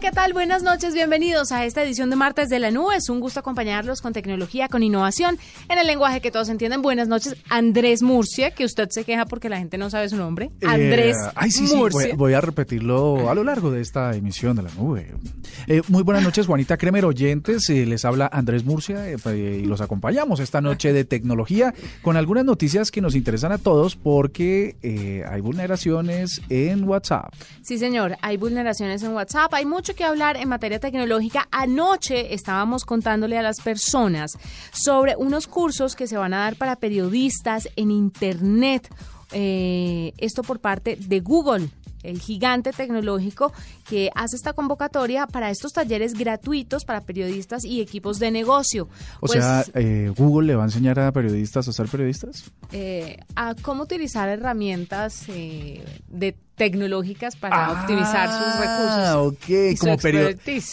¿Qué tal? Buenas noches, bienvenidos a esta edición de Martes de la Nube. Es un gusto acompañarlos con tecnología, con innovación, en el lenguaje que todos entienden. Buenas noches, Andrés Murcia, que usted se queja porque la gente no sabe su nombre. Eh, Andrés ay, sí, sí, Murcia. voy, voy a repetirlo a lo largo de esta emisión de la nube. Eh, muy buenas noches, Juanita Kremer, oyentes. eh, les habla Andrés Murcia eh, y los acompañamos esta noche de tecnología con algunas noticias que nos interesan a todos porque hay vulneraciones en WhatsApp. Sí, señor, hay vulneraciones en WhatsApp, hay mucho que hablar en materia tecnológica. Anoche estábamos contándole a las personas sobre unos cursos que se van a dar para periodistas en Internet. Eh, esto por parte de Google el gigante tecnológico que hace esta convocatoria para estos talleres gratuitos para periodistas y equipos de negocio. O Pues, sea, eh, Google le va a enseñar a periodistas a ser periodistas. eh, a cómo utilizar herramientas eh, de tecnológicas para optimizar sus Ah, recursos. ok, y su como,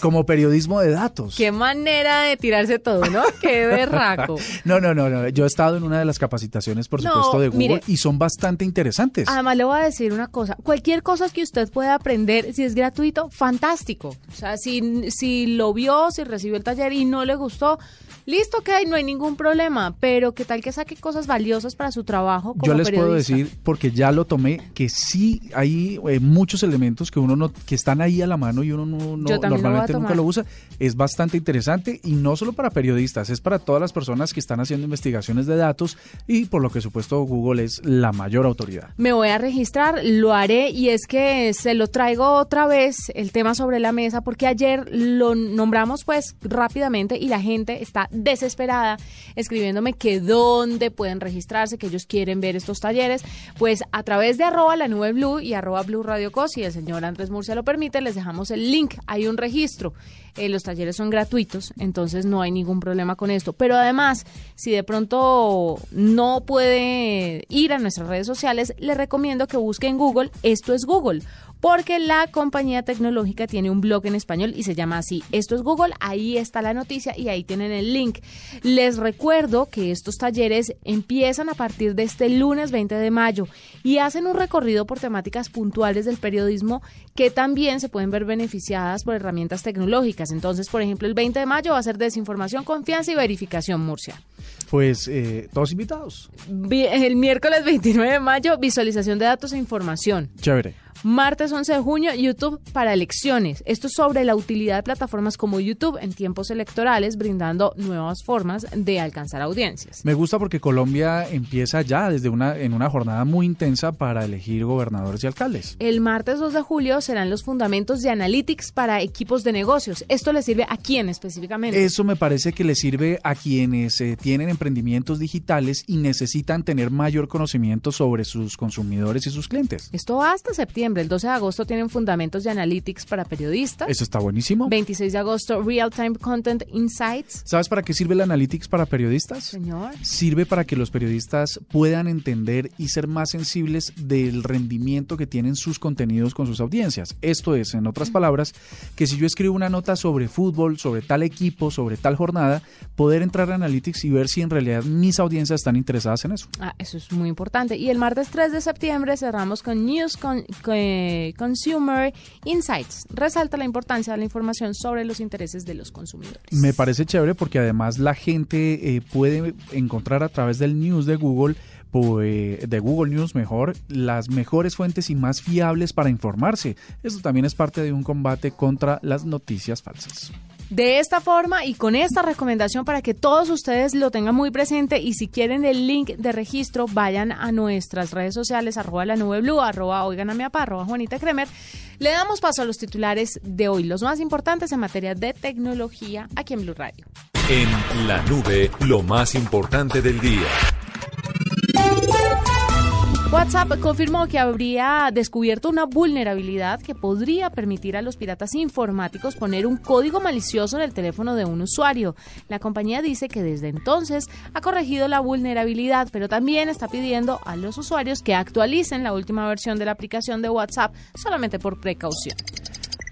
como periodismo de datos. Qué manera de tirarse todo, ¿no? Qué berraco. No, no, no, no. Yo he estado en una de las capacitaciones, por No, supuesto, de Google mire. y son bastante interesantes. Además, le voy a decir una cosa. Cualquier cosa que usted pueda aprender, si es gratuito, fantástico. O sea, si, si lo vio, si recibió el taller y no le gustó, listo, que no hay ningún problema. Pero qué tal que saque cosas valiosas para su trabajo como Yo les puedo decir, porque ya lo tomé, que sí hay eh, muchos elementos que uno no, que están ahí a la mano y uno no, lo normalmente nunca lo usa. Es bastante interesante y no solo para periodistas, es para todas las personas que están haciendo investigaciones de datos y por lo que supuesto Google es la mayor autoridad. Me voy a registrar, lo haré y es que se lo traigo otra vez el tema sobre la mesa porque ayer lo nombramos pues rápidamente y la gente está desesperada escribiéndome que dónde pueden registrarse, que ellos quieren ver estos talleres, pues a través de arroba la nube blue y arroba blue radio co, si el señor Andrés Murcia lo permite, les dejamos el link, hay un registro. Eh, los talleres son gratuitos, entonces no hay ningún problema con esto. Pero además, si de pronto no puede ir a nuestras redes sociales, le recomiendo que busque en Google Esto es Google. Porque la compañía tecnológica tiene un blog en español y se llama así. Esto es Google, ahí está la noticia y ahí tienen el link. Les recuerdo que estos talleres empiezan a partir de este lunes 20 de mayo y hacen un recorrido por temáticas puntuales del periodismo que también se pueden ver beneficiadas por herramientas tecnológicas. Entonces, por ejemplo, el 20 de mayo va a ser desinformación, confianza y verificación, Murcia. Pues eh, todos invitados. Vi- El miércoles 29 de mayo, visualización de datos e información. Chévere. Martes 11 de junio, YouTube para elecciones. Esto es sobre la utilidad de plataformas como YouTube en tiempos electorales, brindando nuevas formas de alcanzar audiencias. Me gusta porque Colombia empieza ya desde una en una jornada muy intensa para elegir gobernadores y alcaldes. El martes 2 de julio serán los fundamentos de Analytics para equipos de negocios. ¿Esto le sirve a quién específicamente? Eso me parece que le sirve a quienes eh, tienen emprendimientos digitales y necesitan tener mayor conocimiento sobre sus consumidores y sus clientes. Esto va hasta septiembre. El 12 de agosto tienen fundamentos de Analytics para periodistas. Eso está buenísimo. 26 de agosto, Real Time Content Insights. ¿Sabes para qué sirve el Analytics para periodistas? Señor. Sirve para que los periodistas puedan entender y ser más sensibles del rendimiento que tienen sus contenidos con sus audiencias. Esto es, en otras palabras, que si yo escribo una nota sobre fútbol, sobre tal equipo, sobre tal jornada, poder entrar a Analytics y ver si en realidad mis audiencias están interesadas en eso. Ah, eso es muy importante. Y el martes 3 de septiembre cerramos con News con, con- Consumer Insights. Resalta la importancia de la información sobre los intereses de los consumidores. Me parece chévere porque además la gente eh, puede encontrar a través del news de Google pues, de Google News mejor las mejores fuentes y más fiables para informarse. Esto también es parte de un combate contra las noticias falsas. De esta forma y con esta recomendación para que todos ustedes lo tengan muy presente y si quieren el link de registro vayan a nuestras redes sociales arroba la nube blue, arroba oigan a mi arroba Juanita Kremer. Le damos paso a los titulares de hoy, los más importantes en materia de tecnología aquí en Blue Radio. En la nube, lo más importante del día. WhatsApp confirmó que habría descubierto una vulnerabilidad que podría permitir a los piratas informáticos poner un código malicioso en el teléfono de un usuario. La compañía dice que desde entonces ha corregido la vulnerabilidad, pero también está pidiendo a los usuarios que actualicen la última versión de la aplicación de WhatsApp solamente por precaución.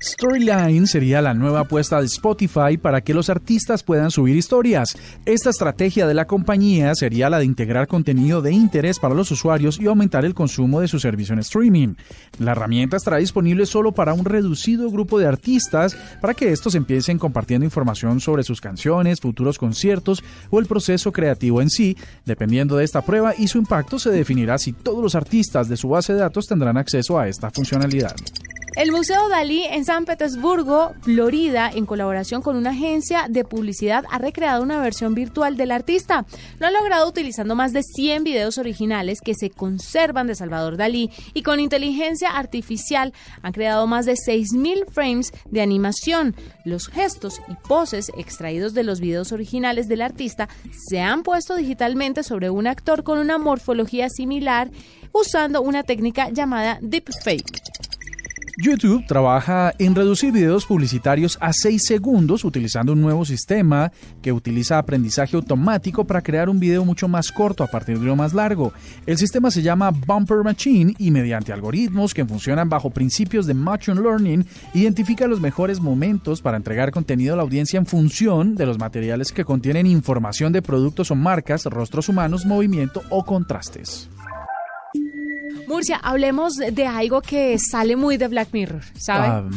Storyline sería la nueva apuesta de Spotify para que los artistas puedan subir historias. Esta estrategia de la compañía sería la de integrar contenido de interés para los usuarios y aumentar el consumo de su servicio en streaming. La herramienta estará disponible solo para un reducido grupo de artistas para que estos empiecen compartiendo información sobre sus canciones, futuros conciertos o el proceso creativo en sí. Dependiendo de esta prueba y su impacto se definirá si todos los artistas de su base de datos tendrán acceso a esta funcionalidad. El Museo Dalí en San Petersburgo, Florida, en colaboración con una agencia de publicidad, ha recreado una versión virtual del artista. Lo ha logrado utilizando más de 100 videos originales que se conservan de Salvador Dalí y con inteligencia artificial han creado más de 6.000 frames de animación. Los gestos y poses extraídos de los videos originales del artista se han puesto digitalmente sobre un actor con una morfología similar usando una técnica llamada deepfake. YouTube trabaja en reducir videos publicitarios a 6 segundos utilizando un nuevo sistema que utiliza aprendizaje automático para crear un video mucho más corto a partir de uno más largo. El sistema se llama Bumper Machine y mediante algoritmos que funcionan bajo principios de Machine Learning identifica los mejores momentos para entregar contenido a la audiencia en función de los materiales que contienen información de productos o marcas, rostros humanos, movimiento o contrastes. Murcia, hablemos de algo que sale muy de Black Mirror, ¿sabe? Ah.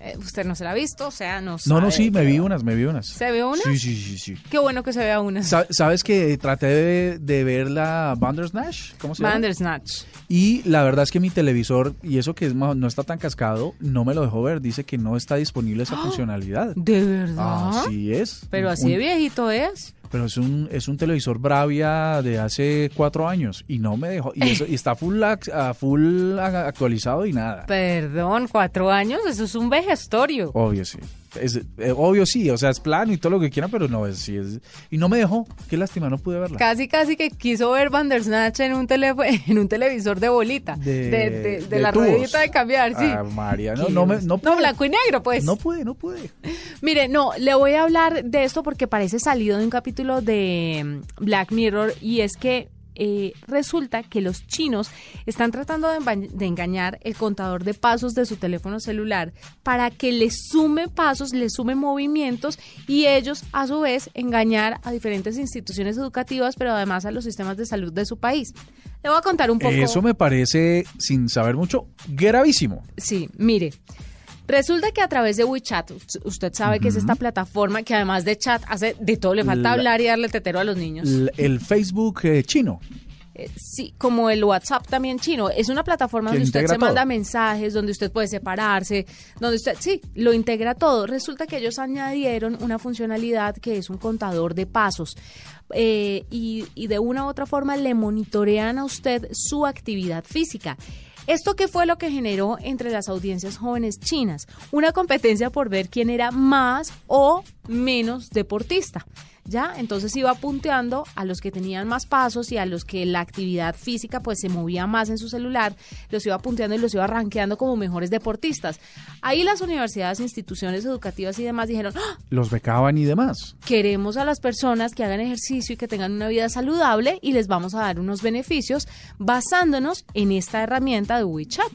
Eh, Usted no se la ha visto, o sea, no No, sabe no, sí, me vi unas, me vi unas. ¿Se ve una? Sí, sí, sí, sí. Qué bueno que se vea una. Sa- ¿Sabes que traté de, de ver la Bandersnatch? ¿Cómo se llama? Bandersnatch. Y la verdad es que mi televisor, y eso que es no está tan cascado, no me lo dejó ver. Dice que no está disponible esa funcionalidad. ¿De verdad? Así es. Pero así de viejito es. Pero es un, es un televisor Bravia de hace cuatro años y no me dejó. Y, eso, y está full, a- full actualizado y nada. Perdón, cuatro años, eso es un vejestorio. Obvio sí. Es, eh, obvio sí, o sea, es plano y todo lo que quieran, pero no es, sí es. Y no me dejó. Qué lástima, no pude verla. Casi, casi que quiso ver Bandersnatch en un, teléfono, en un televisor de bolita. De- De, de- la tubos. ruedita de cambiar, sí. Ah, María, no, no, me, no, No, blanco y negro, pues. No pude, no pude. Mire, no, le voy a hablar de esto porque parece salido de un capítulo de mm, Black Mirror y es que eh, resulta que los chinos están tratando de, de engañar el contador de pasos de su teléfono celular para que le sume pasos, le sume movimientos y ellos a su vez engañar a diferentes instituciones educativas, pero además a los sistemas de salud de su país. Le voy a contar un poco. Eso me parece, sin saber mucho, gravísimo. Sí, mire. Resulta que a través de WeChat, usted sabe que es esta plataforma que además de chat hace de todo, le falta La- hablar y darle tetero a los niños. El Facebook eh, chino. Eh, sí, como el WhatsApp también chino. Es una plataforma donde usted se manda mensajes, donde usted puede separarse, donde usted, sí, lo integra todo. Resulta que ellos añadieron una funcionalidad que es un contador de pasos. eh, y, y de una u otra forma le monitorean a usted su actividad física. ¿Esto qué fue lo que generó entre las audiencias jóvenes chinas? Una competencia por ver quién era más o menos deportista. ¿Ya? Entonces iba punteando a los que tenían más pasos y a los que la actividad física pues se movía más en su celular, los iba punteando y los iba rankeando como mejores deportistas. Ahí las universidades, instituciones educativas y demás dijeron, ¡Ah! Los becaban y demás. queremos a las personas que hagan ejercicio y que tengan una vida saludable y les vamos a dar unos beneficios basándonos en esta herramienta de WeChat.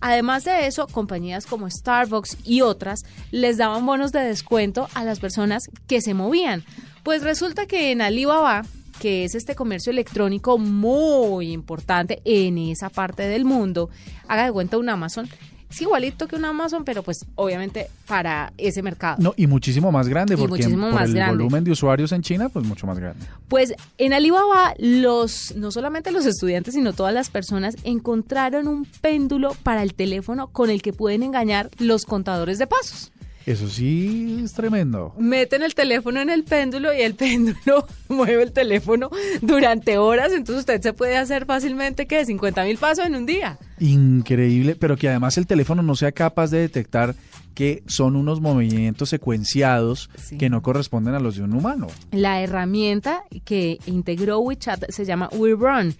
Además de eso, compañías como Starbucks y otras les daban bonos de descuento a las personas que se movían. Pues resulta que en Alibaba, que es este comercio electrónico muy importante en esa parte del mundo, haga de cuenta un Amazon, es igualito que un Amazon, pero pues obviamente para ese mercado. No, y muchísimo más grande, Y porque por más el grande. volumen de usuarios en China, pues mucho más grande. Pues en Alibaba, los, no solamente los estudiantes, sino todas las personas encontraron un péndulo para el teléfono con el que pueden engañar los contadores de pasos. Eso sí es tremendo. Meten el teléfono en el péndulo y el péndulo mueve el teléfono durante horas, entonces usted se puede hacer fácilmente que 50 mil pasos en un día. Increíble, pero que además el teléfono no sea capaz de detectar que son unos movimientos secuenciados Sí. que no corresponden a los de un humano. La herramienta que integró WeChat se llama WeRun.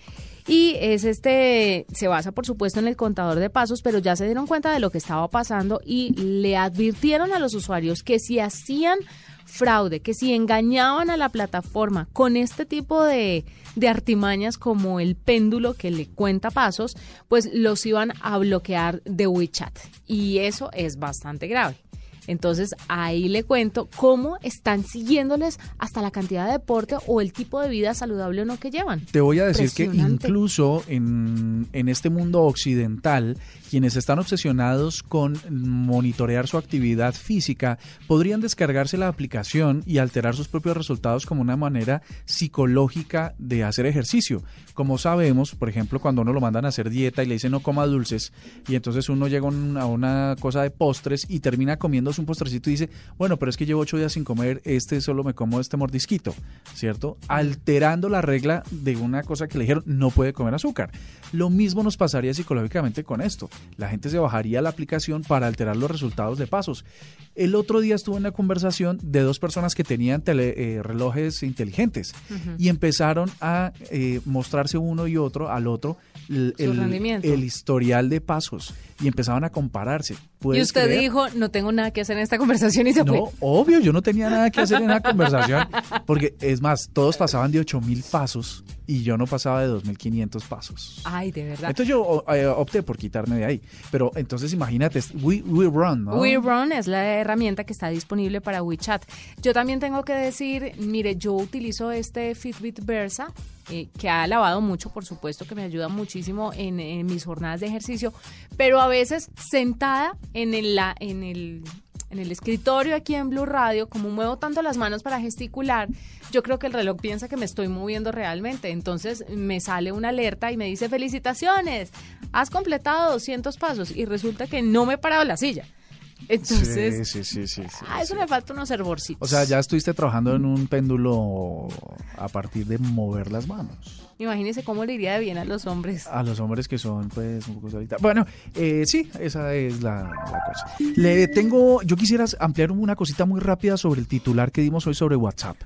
Y es este, se basa por supuesto en el contador de pasos, pero ya se dieron cuenta de lo que estaba pasando y le advirtieron a los usuarios que si hacían fraude, que si engañaban a la plataforma con este tipo de, de artimañas como el péndulo que le cuenta pasos, pues los iban a bloquear de WeChat. Y eso es bastante grave. Entonces ahí le cuento cómo están siguiéndoles hasta la cantidad de deporte o el tipo de vida saludable o no que llevan. Te voy a decir que incluso en, en este mundo occidental, quienes están obsesionados con monitorear su actividad física podrían descargarse la aplicación y alterar sus propios resultados como una manera psicológica de hacer ejercicio. Como sabemos, por ejemplo, cuando uno lo mandan a hacer dieta y le dicen no coma dulces y entonces uno llega a una cosa de postres y termina comiendo un postrecito y dice, bueno, pero es que llevo ocho días sin comer, este solo me como este mordisquito, ¿cierto? Alterando la regla de una cosa que le dijeron, no puede comer azúcar. Lo mismo nos pasaría psicológicamente con esto. La gente se bajaría la aplicación para alterar los resultados de pasos. El otro día estuve en una conversación de dos personas que tenían eh, relojes inteligentes y empezaron a eh, mostrarse uno y otro al otro el, el, historial de pasos y empezaban a compararse. Y usted dijo, no tengo nada que hacer en esta conversación y se No, obvio, yo no tenía nada que hacer en la conversación, porque es más, todos pasaban de 8000 pasos y yo no pasaba de 2500 pasos. Ay, de verdad. Entonces yo eh, opté por quitarme de ahí. Pero entonces imagínate, We, we Run, ¿no? We Run es la herramienta que está disponible para WeChat. Yo también tengo que decir, mire, yo utilizo este Fitbit Versa eh, que ha alabado mucho, por supuesto, que me ayuda muchísimo en, en, mis jornadas de ejercicio, pero a veces sentada en el, la, en el en el escritorio aquí en Blue Radio, como muevo tanto las manos para gesticular, yo creo que el reloj piensa que me estoy moviendo realmente. Entonces me sale una alerta y me dice, felicitaciones, has completado 200 pasos y resulta que no me he parado la silla. Entonces, sí, sí, sí, sí, ah, eso me falta unos hervorcitos. O sea, ya estuviste trabajando en un péndulo a partir de mover las manos. Imagínese cómo le iría de bien a los hombres. A los hombres que son, pues, un poco solitarios. Bueno, eh, sí, esa es la, cosa. Le tengo, yo quisiera ampliar una cosita muy rápida sobre el titular que dimos hoy sobre WhatsApp.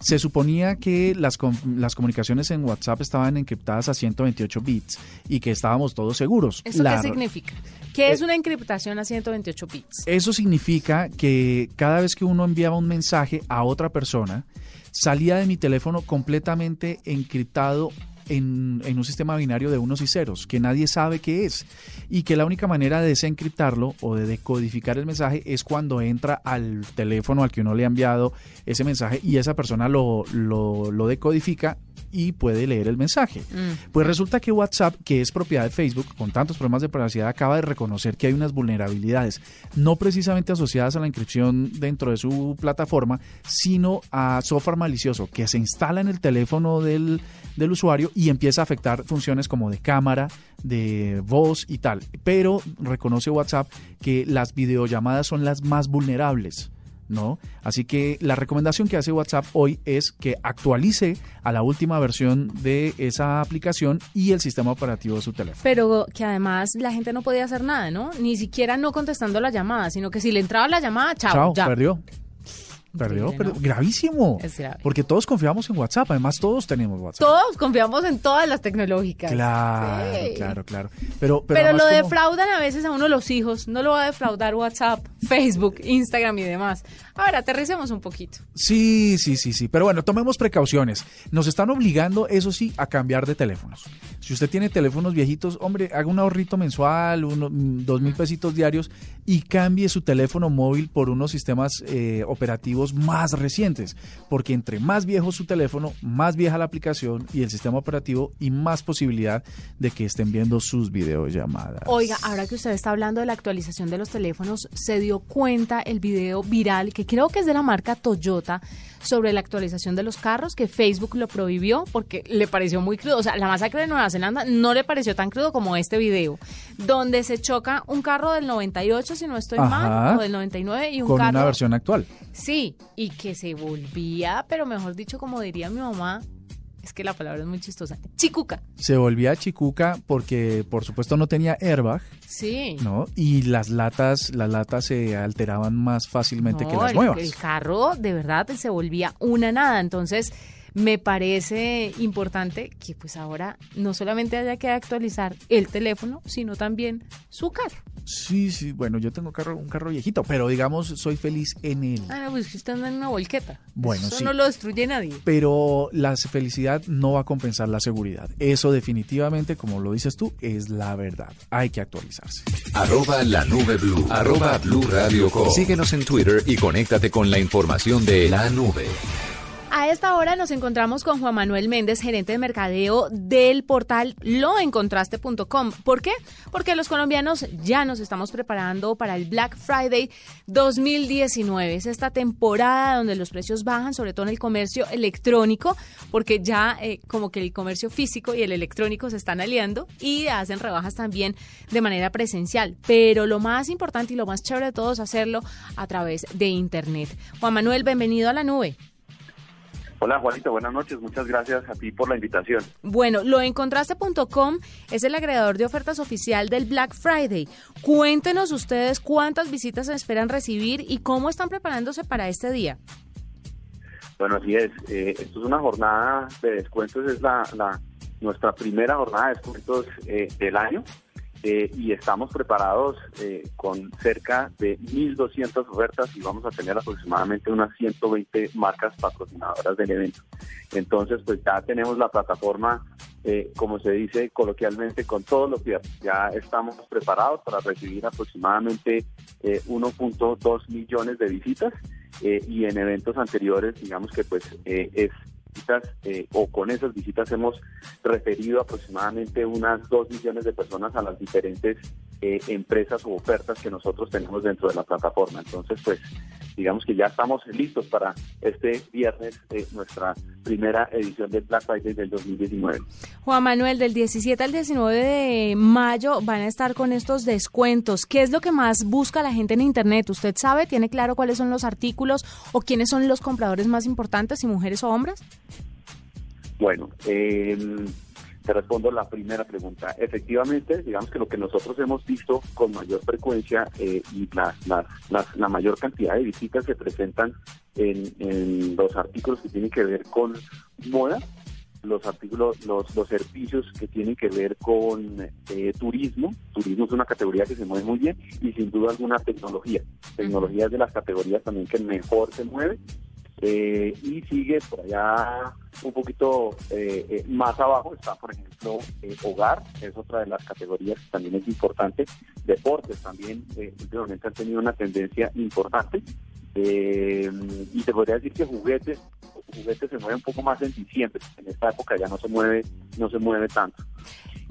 Se suponía que las, las comunicaciones en WhatsApp estaban encriptadas a 128 bits y que estábamos todos seguros. ¿Eso qué significa? ¿Qué es una encriptación a 128 bits? Eso significa que cada vez que uno enviaba un mensaje a otra persona, salía de mi teléfono completamente encriptado en, un sistema binario de unos y ceros, que nadie sabe qué es, y que la única manera de desencriptarlo o de decodificar el mensaje es cuando entra al teléfono al que uno le ha enviado ese mensaje y esa persona lo, lo, lo decodifica y puede leer el mensaje. Mm. Pues resulta que WhatsApp, que es propiedad de Facebook, con tantos problemas de privacidad, acaba de reconocer que hay unas vulnerabilidades, no precisamente asociadas a la inscripción dentro de su plataforma, sino a software malicioso que se instala en el teléfono del, del usuario y empieza a afectar funciones como de cámara, de voz y tal. Pero reconoce WhatsApp que las videollamadas son las más vulnerables. ¿No? Así que la recomendación que hace WhatsApp hoy es que actualice a la última versión de esa aplicación y el sistema operativo de su teléfono. Pero que además la gente no podía hacer nada, ¿no? Ni siquiera no contestando la llamada, sino que si le entraba la llamada, chao, chao perdió. Perdió, pero gravísimo. Porque todos confiamos en WhatsApp, además todos tenemos WhatsApp. Todos confiamos en todas las tecnológicas. Claro, claro, claro. Pero, pero, lo defraudan a veces a uno los hijos, no lo va a defraudar WhatsApp, Facebook, Instagram y demás. Ahora, aterricemos un poquito. Sí, sí, sí, sí. Pero bueno, tomemos precauciones. Nos están obligando, eso sí, a cambiar de teléfonos. Si usted tiene teléfonos viejitos, hombre, haga un ahorrito mensual, uno, mm, dos mil pesitos diarios y cambie su teléfono móvil por unos sistemas eh, operativos más recientes. Porque entre más viejo su teléfono, más vieja la aplicación y el sistema operativo y más posibilidad de que estén viendo sus videollamadas. Oiga, ahora que usted está hablando de la actualización de los teléfonos, se dio cuenta el video viral que creo que es de la marca Toyota, sobre la actualización de los carros, que Facebook lo prohibió porque le pareció muy crudo. O sea, la masacre de Nueva Zelanda no le pareció tan crudo como este video, donde se choca un carro del 98, si no estoy mal, o del 99, y un Con carro... una versión actual. Sí, y que se volvía, pero mejor dicho, como diría mi mamá, es que la palabra es muy chistosa, chicuca. Se volvía chicuca porque por supuesto no tenía airbag. Sí. ¿No? Y las latas, las latas se alteraban más fácilmente que las nuevas. El carro de verdad se volvía una nada. Entonces, me parece importante que pues ahora no solamente haya que actualizar el teléfono, sino también su carro. Sí, sí, bueno, yo tengo carro, un carro viejito, pero digamos, soy feliz en él. Ah, pues que usted anda en una volqueta. Bueno, Eso sí. no lo destruye nadie. Pero la felicidad no va a compensar la seguridad. Eso definitivamente, como lo dices tú, es la verdad. Hay que actualizarse. Arroba la nube blue. Arroba blue radio com. Síguenos en Twitter y conéctate con la información de la nube. A esta hora nos encontramos con Juan Manuel Méndez, gerente de mercadeo del portal loencontraste.com. ¿Por qué? Porque los colombianos ya nos estamos preparando para el Black Friday 2019. Es esta temporada donde los precios bajan, sobre todo en el comercio electrónico, porque ya eh, como que el comercio físico y el electrónico se están aliando y hacen rebajas también de manera presencial. Pero lo más importante y lo más chévere de todo es hacerlo a través de Internet. Juan Manuel, bienvenido a la nube. Hola Juanito, buenas noches. Muchas gracias a ti por la invitación. Bueno, loencontraste.com es el agregador de ofertas oficial del Black Friday. Cuéntenos ustedes cuántas visitas esperan recibir y cómo están preparándose para este día. Bueno, así es. Eh, esto es una jornada de descuentos, es la, la nuestra primera jornada de descuentos eh, del año. Eh, y estamos preparados eh, con cerca de 1.200 ofertas y vamos a tener aproximadamente unas 120 marcas patrocinadoras del evento. Entonces, pues ya tenemos la plataforma, eh, como se dice coloquialmente, con todos los días. Ya estamos preparados para recibir aproximadamente 1.2 millones de visitas y en eventos anteriores, digamos que pues es eh, o con esas visitas hemos referido aproximadamente unas dos millones de personas a las diferentes eh, empresas u ofertas que nosotros tenemos dentro de la plataforma. Entonces, pues digamos que ya estamos listos para este viernes eh, nuestra primera edición del Black Friday del 2019. Juan Manuel, del 17 al 19 de mayo van a estar con estos descuentos. ¿Qué es lo que más busca la gente en Internet? ¿Usted sabe, tiene claro cuáles son los artículos o quiénes son los compradores más importantes, si mujeres o hombres? Bueno, eh, te respondo la primera pregunta. Efectivamente, digamos que lo que nosotros hemos visto con mayor frecuencia eh, y la, la, la, la, mayor cantidad de visitas se presentan en, en, los artículos que tienen que ver con moda, los artículos, los, los servicios que tienen que ver con eh, turismo. Turismo es una categoría que se mueve muy bien y sin duda alguna tecnología. Tecnología es de las categorías también que mejor se mueve eh, y sigue por allá un poquito eh, eh, más abajo está, por ejemplo, hogar, es otra de las categorías que también es importante. Deportes también últimamente han tenido una tendencia importante. y te podría decir que juguetes, juguetes se mueve un poco más en diciembre. En esta época ya no se mueve, no se mueve tanto.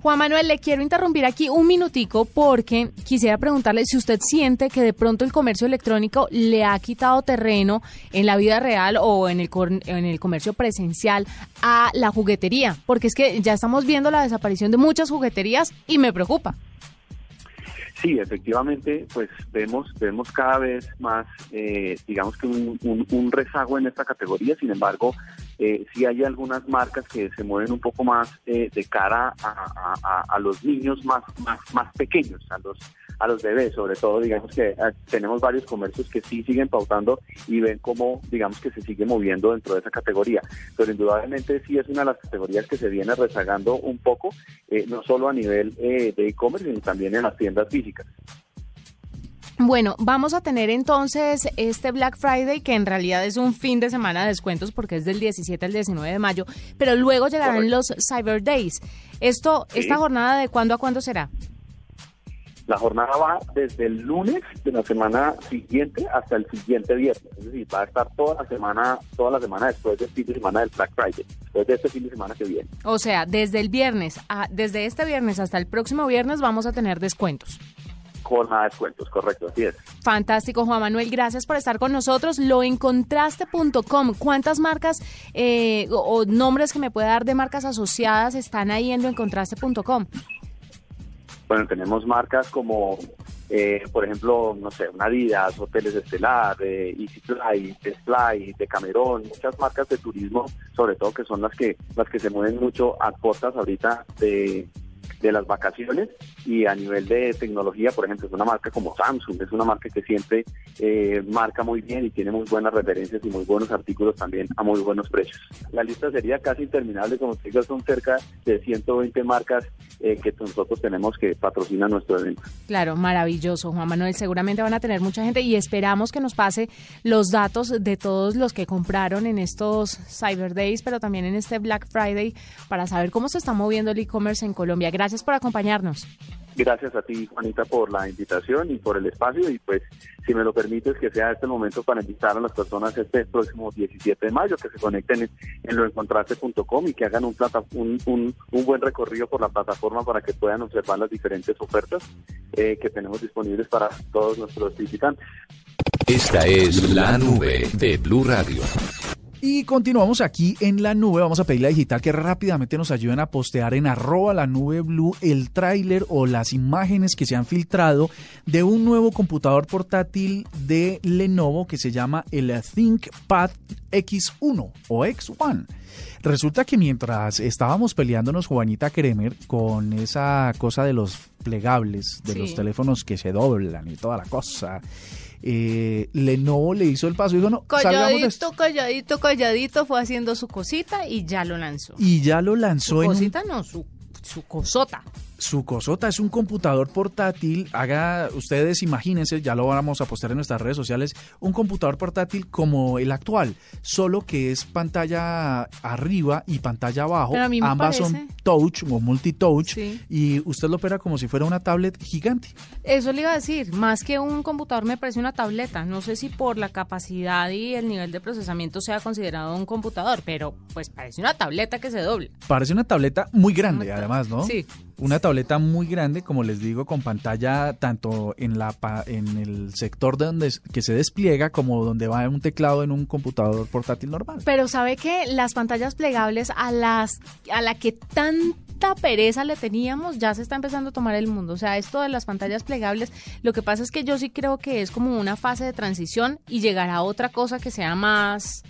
Juan Manuel, le quiero interrumpir aquí un minutico porque quisiera preguntarle si usted siente que de pronto el comercio electrónico le ha quitado terreno en la vida real o en el, en el comercio presencial a la juguetería, porque es que ya estamos viendo la desaparición de muchas jugueterías y me preocupa. Sí, efectivamente, pues vemos vemos cada vez más, eh, digamos que un, un, un, rezago en esta categoría. Sin embargo, eh, sí hay algunas marcas que se mueven un poco más eh, de cara a, los niños más, más más pequeños, a los a los bebés, sobre todo, digamos que eh, tenemos varios comercios que sí siguen pautando y ven cómo, digamos que se sigue moviendo dentro de esa categoría. Pero indudablemente sí es una de las categorías que se viene rezagando un poco, eh, no solo a nivel eh, de e-commerce, sino también en las tiendas físicas. Bueno, vamos a tener entonces este Black Friday, que en realidad es un fin de semana de descuentos porque es del 17 al 19 de mayo, pero luego llegarán Correcto. los Cyber Days. Esto, sí. ¿Esta jornada de cuándo a cuándo será? La jornada va desde el lunes de la semana siguiente hasta el siguiente viernes. Es decir, va a estar toda la semana, toda la semana después del fin de semana del Black Friday, después de este fin de semana que viene. O sea, desde el viernes, a, desde este viernes hasta el próximo viernes vamos a tener descuentos. Jornada de descuentos, correcto, así es. Fantástico, Juan Manuel, gracias por estar con nosotros. Loencontraste.com, ¿cuántas marcas eh, o, o nombres que me puede dar de marcas asociadas están ahí en loencontraste.com? Bueno, tenemos marcas como, eh, por ejemplo, no sé, una Adidas, Hoteles Estelar, eh, EasyFly, Fly, de Camerón, muchas marcas de turismo, sobre todo que son las que las que se mueven mucho a costas ahorita de, de las vacaciones y a nivel de tecnología, por ejemplo, es una marca como Samsung, es una marca que siempre eh, marca muy bien y tiene muy buenas referencias y muy buenos artículos también a muy buenos precios. La lista sería casi interminable, como te digo, son cerca de 120 marcas eh, que nosotros tenemos que patrocinan nuestro evento. Claro, maravilloso, Juan Manuel. Seguramente van a tener mucha gente y esperamos que nos pase los datos de todos los que compraron en estos Cyber Days, pero también en este Black Friday para saber cómo se está moviendo el e-commerce en Colombia. Gracias por acompañarnos. Gracias a ti, Juanita, por la invitación y por el espacio. Y pues, si me lo permites, que sea este momento para invitar a las personas este próximo 17 de mayo, que se conecten en, loencontraste.com y que hagan un, plata, un, un, buen recorrido por la plataforma para que puedan observar las diferentes ofertas eh, que tenemos disponibles para todos nuestros visitantes. Esta es la nube de Blue Radio. Y continuamos aquí en la nube. Vamos a pedirle a Digital que rápidamente nos ayuden a postear en arroba la nube blue el tráiler o las imágenes que se han filtrado de un nuevo computador portátil de Lenovo que se llama el ThinkPad X1 o X1. Resulta que mientras estábamos peleándonos Juanita Kremer con esa cosa de los plegables, de los teléfonos que se doblan y toda la cosa, eh, Lenovo le hizo el paso y dijo, no, calladito, calladito, calladito, fue haciendo su cosita y ya lo lanzó. Y ya lo lanzó su cosita no, su, su cosota su cosota es un computador portátil. Haga, ustedes imagínense, ya lo vamos a postar en nuestras redes sociales, un computador portátil como el actual, solo que es pantalla arriba y pantalla abajo. Ambas son touch o multitouch y usted lo opera como si fuera una tablet gigante. Eso le iba a decir, más que un computador me parece una tableta. No sé si por la capacidad y el nivel de procesamiento sea considerado un computador, pero pues parece una tableta que se doble. Parece una tableta muy grande, además, ¿no? Sí. Una tableta muy grande, como les digo, con pantalla tanto en la en el sector de donde que se despliega como donde va un teclado en un computador portátil normal. Pero sabe que las pantallas plegables a las a la que tanta pereza le teníamos ya se está empezando a tomar el mundo. O sea, esto de las pantallas plegables, lo que pasa es que yo sí creo que es como una fase de transición y llegar a otra cosa que sea más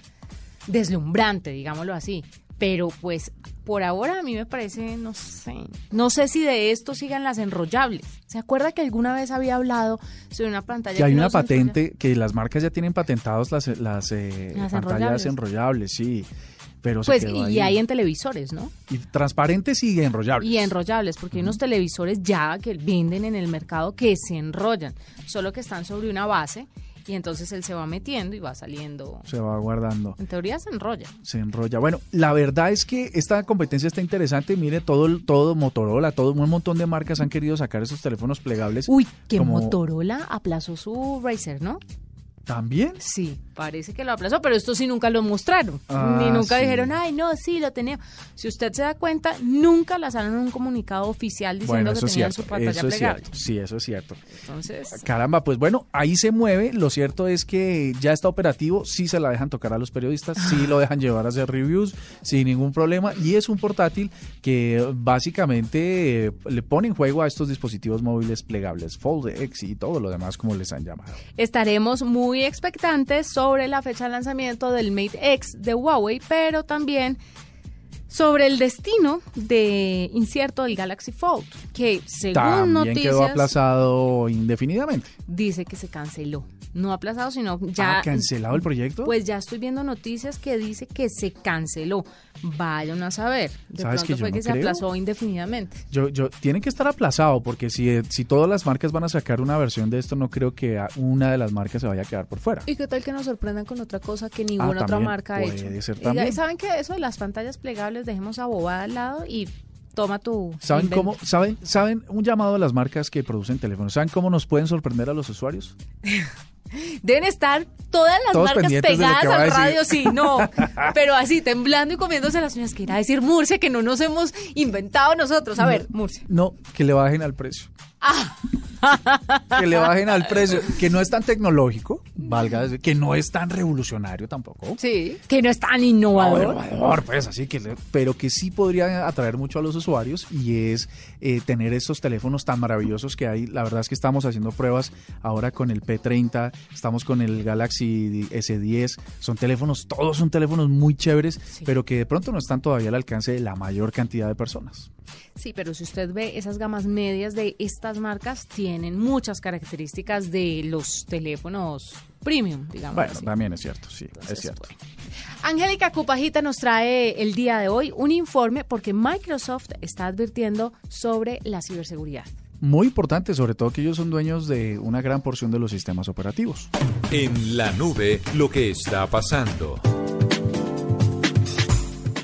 deslumbrante, digámoslo así pero pues por ahora a mí me parece, no sé, no sé si de esto sigan las enrollables. ¿Se acuerda que alguna vez había hablado sobre una pantalla? Que hay una patente, que las marcas ya tienen patentados las, las, eh, pantallas enrollables. sí. Pero pues y hay en televisores, ¿no? Y transparentes y enrollables. Y enrollables, porque hay unos televisores ya que venden en el mercado que se enrollan, solo que están sobre una base y entonces él se va metiendo y va saliendo. Se va guardando. En teoría se enrolla. Se enrolla. Bueno, la verdad es que esta competencia está interesante. Mire, todo, todo Motorola, todo un montón de marcas han querido sacar esos teléfonos plegables. Uy, que Motorola aplazó su Racer, ¿no? ¿También? Sí, parece que lo aplazó, pero esto sí nunca lo mostraron. Ah, Ni nunca dijeron, ay, no, sí, lo tenemos. Si usted se da cuenta, nunca lanzaron un comunicado oficial diciendo que tenían su pantalla eso plegable. Sí, eso es cierto. Entonces... Caramba, pues bueno, ahí se mueve. Lo cierto es que ya está operativo, sí se la dejan tocar a los periodistas, sí lo dejan llevar a hacer reviews sin ningún problema. Y es un portátil que básicamente eh, le pone en juego a estos dispositivos móviles plegables, Fold X y todo lo demás como les han llamado. Estaremos muy muy expectantes sobre la fecha de lanzamiento del Mate X de Huawei, pero también sobre el destino de incierto del Galaxy Fold, que según También noticias quedó aplazado indefinidamente. Dice que se canceló no aplazado, sino ya... ¿Ha cancelado el proyecto? Pues ya estoy viendo noticias que dice que se canceló. Vayan a saber. De ¿Sabes pronto que fue que se aplazó indefinidamente. Yo, yo, tiene que estar aplazado, porque si, si todas las marcas van a sacar una versión de esto, no creo que una de las marcas se vaya a quedar por fuera. ¿Y qué tal que nos sorprendan con otra cosa que ninguna ah, otra marca ha hecho? Ser también. ¿Saben que eso de las pantallas plegables dejemos a bobada al lado y toma tu. ¿Saben cómo? ¿Saben, ¿Saben? Un llamado a las marcas que producen teléfonos. ¿Saben cómo nos pueden sorprender a los usuarios? Deben estar todas las marcas pegadas al radio, sí, no. Pero así, temblando y comiéndose las uñas. Que irá a decir Murcia que no nos hemos inventado nosotros. A ver, Murcia. No, que le bajen al precio. Ah. que le bajen al precio, que no es tan tecnológico, valga decir, que no es tan revolucionario tampoco. Sí, que no es tan innovador. innovador, pues, así que, pero que sí podría atraer mucho a los usuarios y es eh, tener estos teléfonos tan maravillosos que hay. La verdad es que estamos haciendo pruebas ahora con el P30, estamos con el Galaxy S10, son teléfonos, todos son teléfonos muy chéveres, pero que de pronto no están todavía al alcance de la mayor cantidad de personas. Sí, pero si usted ve esas gamas medias de estas marcas, tienen muchas características de los teléfonos premium, digamos. Bueno, también es cierto, sí, es cierto. Angélica Cupajita nos trae el día de hoy un informe porque Microsoft está advirtiendo sobre la ciberseguridad. Muy importante, sobre todo que ellos son dueños de una gran porción de los sistemas operativos. En la nube, lo que está pasando.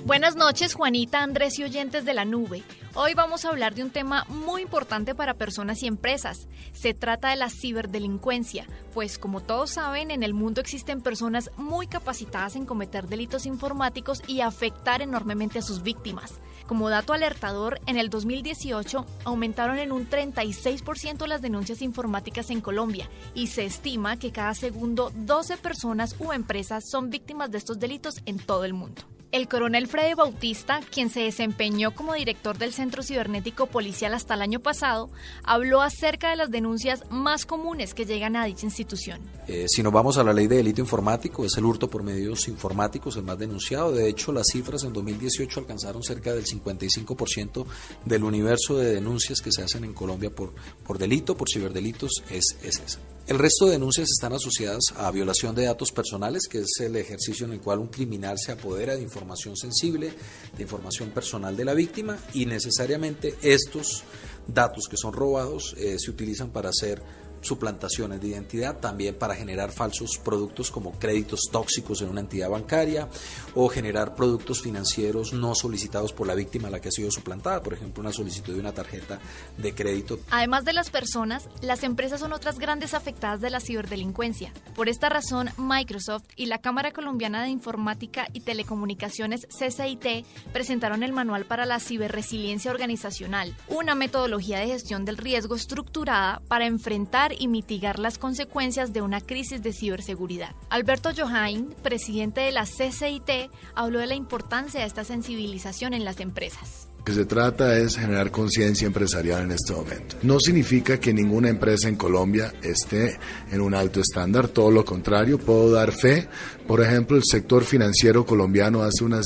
Buenas noches, Juanita, Andrés y oyentes de la nube. Hoy vamos a hablar de un tema muy importante para personas y empresas. Se trata de la ciberdelincuencia, pues como todos saben, en el mundo existen personas muy capacitadas en cometer delitos informáticos y afectar enormemente a sus víctimas. Como dato alertador, en el 2018 aumentaron en un 36% las denuncias informáticas en Colombia y se estima que cada segundo 12 personas u empresas son víctimas de estos delitos en todo el mundo. El coronel Freddy Bautista, quien se desempeñó como director del Centro Cibernético Policial hasta el año pasado, habló acerca de las denuncias más comunes que llegan a dicha institución. Eh, si nos vamos a la ley de delito informático, es el hurto por medios informáticos el más denunciado. De hecho, las cifras en 2018 alcanzaron cerca del 55% del universo de denuncias que se hacen en Colombia por, por delito, por ciberdelitos, es, es esa. El resto de denuncias están asociadas a violación de datos personales, que es el ejercicio en el cual un criminal se apodera de información sensible, de información personal de la víctima y necesariamente estos datos que son robados eh, se utilizan para hacer suplantaciones de identidad, también para generar falsos productos como créditos tóxicos en una entidad bancaria o generar productos financieros no solicitados por la víctima a la que ha sido suplantada, por ejemplo, una solicitud de una tarjeta de crédito. Además de las personas, las empresas son otras grandes afectadas de la ciberdelincuencia. Por esta razón, Microsoft y la Cámara Colombiana de Informática y Telecomunicaciones CCIT presentaron el Manual para la Ciberresiliencia Organizacional, una metodología de gestión del riesgo estructurada para enfrentar y mitigar las consecuencias de una crisis de ciberseguridad. Alberto Johain, presidente de la CCIT, habló de la importancia de esta sensibilización en las empresas que se trata es generar conciencia empresarial en este momento. No significa que ninguna empresa en Colombia esté en un alto estándar, todo lo contrario, puedo dar fe. Por ejemplo, el sector financiero colombiano hace unas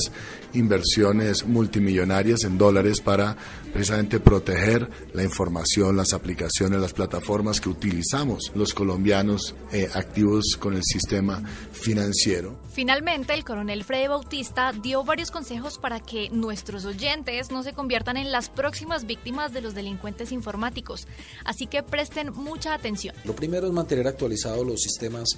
inversiones multimillonarias en dólares para precisamente proteger la información, las aplicaciones, las plataformas que utilizamos los colombianos eh, activos con el sistema financiero. Finalmente, el coronel Freddy Bautista dio varios consejos para que nuestros oyentes no se conviertan en las próximas víctimas de los delincuentes informáticos. Así que presten mucha atención. Lo primero es mantener actualizados los sistemas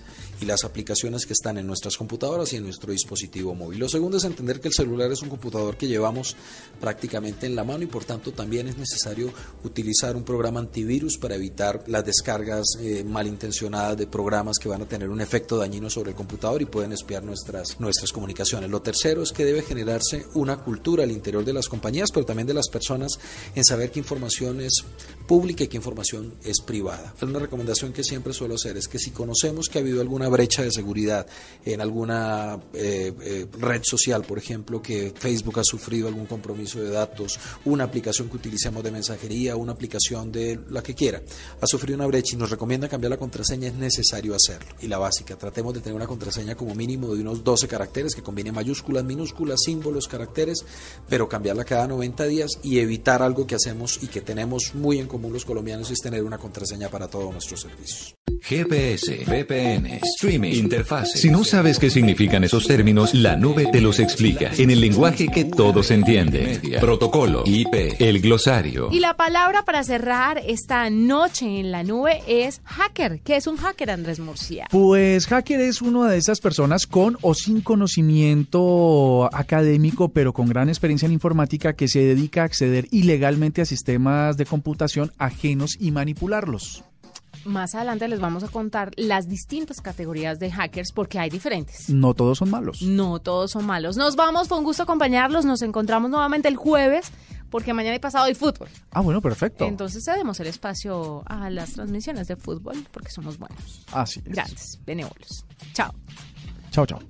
y las aplicaciones que están en nuestras computadoras y en nuestro dispositivo móvil. Lo segundo es entender que el celular es un computador que llevamos prácticamente en la mano y por tanto también es necesario utilizar un programa antivirus para evitar las descargas eh, malintencionadas de programas que van a tener un efecto dañino sobre el computador y pueden espiar nuestras, nuestras comunicaciones. Lo tercero es que debe generarse una cultura al interior de las compañías, pero también de las personas en saber qué información es pública y qué información es privada. Una recomendación que siempre suelo hacer es que si conocemos que ha habido alguna brecha de seguridad en alguna eh, eh, red social, por ejemplo, que Facebook ha sufrido algún compromiso de datos, una aplicación que utilicemos de mensajería, una aplicación de la que quiera, ha sufrido una brecha y nos recomienda cambiar la contraseña, es necesario hacerlo. Y la básica, tratemos de tener una contraseña como mínimo de unos 12 caracteres que combine mayúsculas, minúsculas, símbolos, caracteres, pero cambiarla cada 90 días y evitar algo que hacemos y que tenemos muy en común los colombianos es tener una contraseña para todos nuestros servicios. GPS, VPN, streaming, interfaz. Si no sabes qué significan esos términos, la nube te los explica en el lenguaje que todos entienden. Protocolo, IP, el glosario. Y la palabra para cerrar esta noche en la nube es hacker. ¿Qué es un hacker, Andrés Murcia? Pues hacker es una de esas personas con o sin conocimiento académico, pero con gran experiencia en informática que se dedica a acceder ilegalmente a sistemas de computación ajenos y manipularlos más adelante les vamos a contar las distintas categorías de hackers porque hay diferentes. No todos son malos. No todos son malos. Nos vamos, fue un gusto acompañarlos. Nos encontramos nuevamente el jueves porque mañana y pasado hay fútbol. Ah, bueno, perfecto. Entonces cedemos el espacio a las transmisiones de fútbol porque somos buenos. Así es. Grandes, benévolos. Chao. Chao, chao.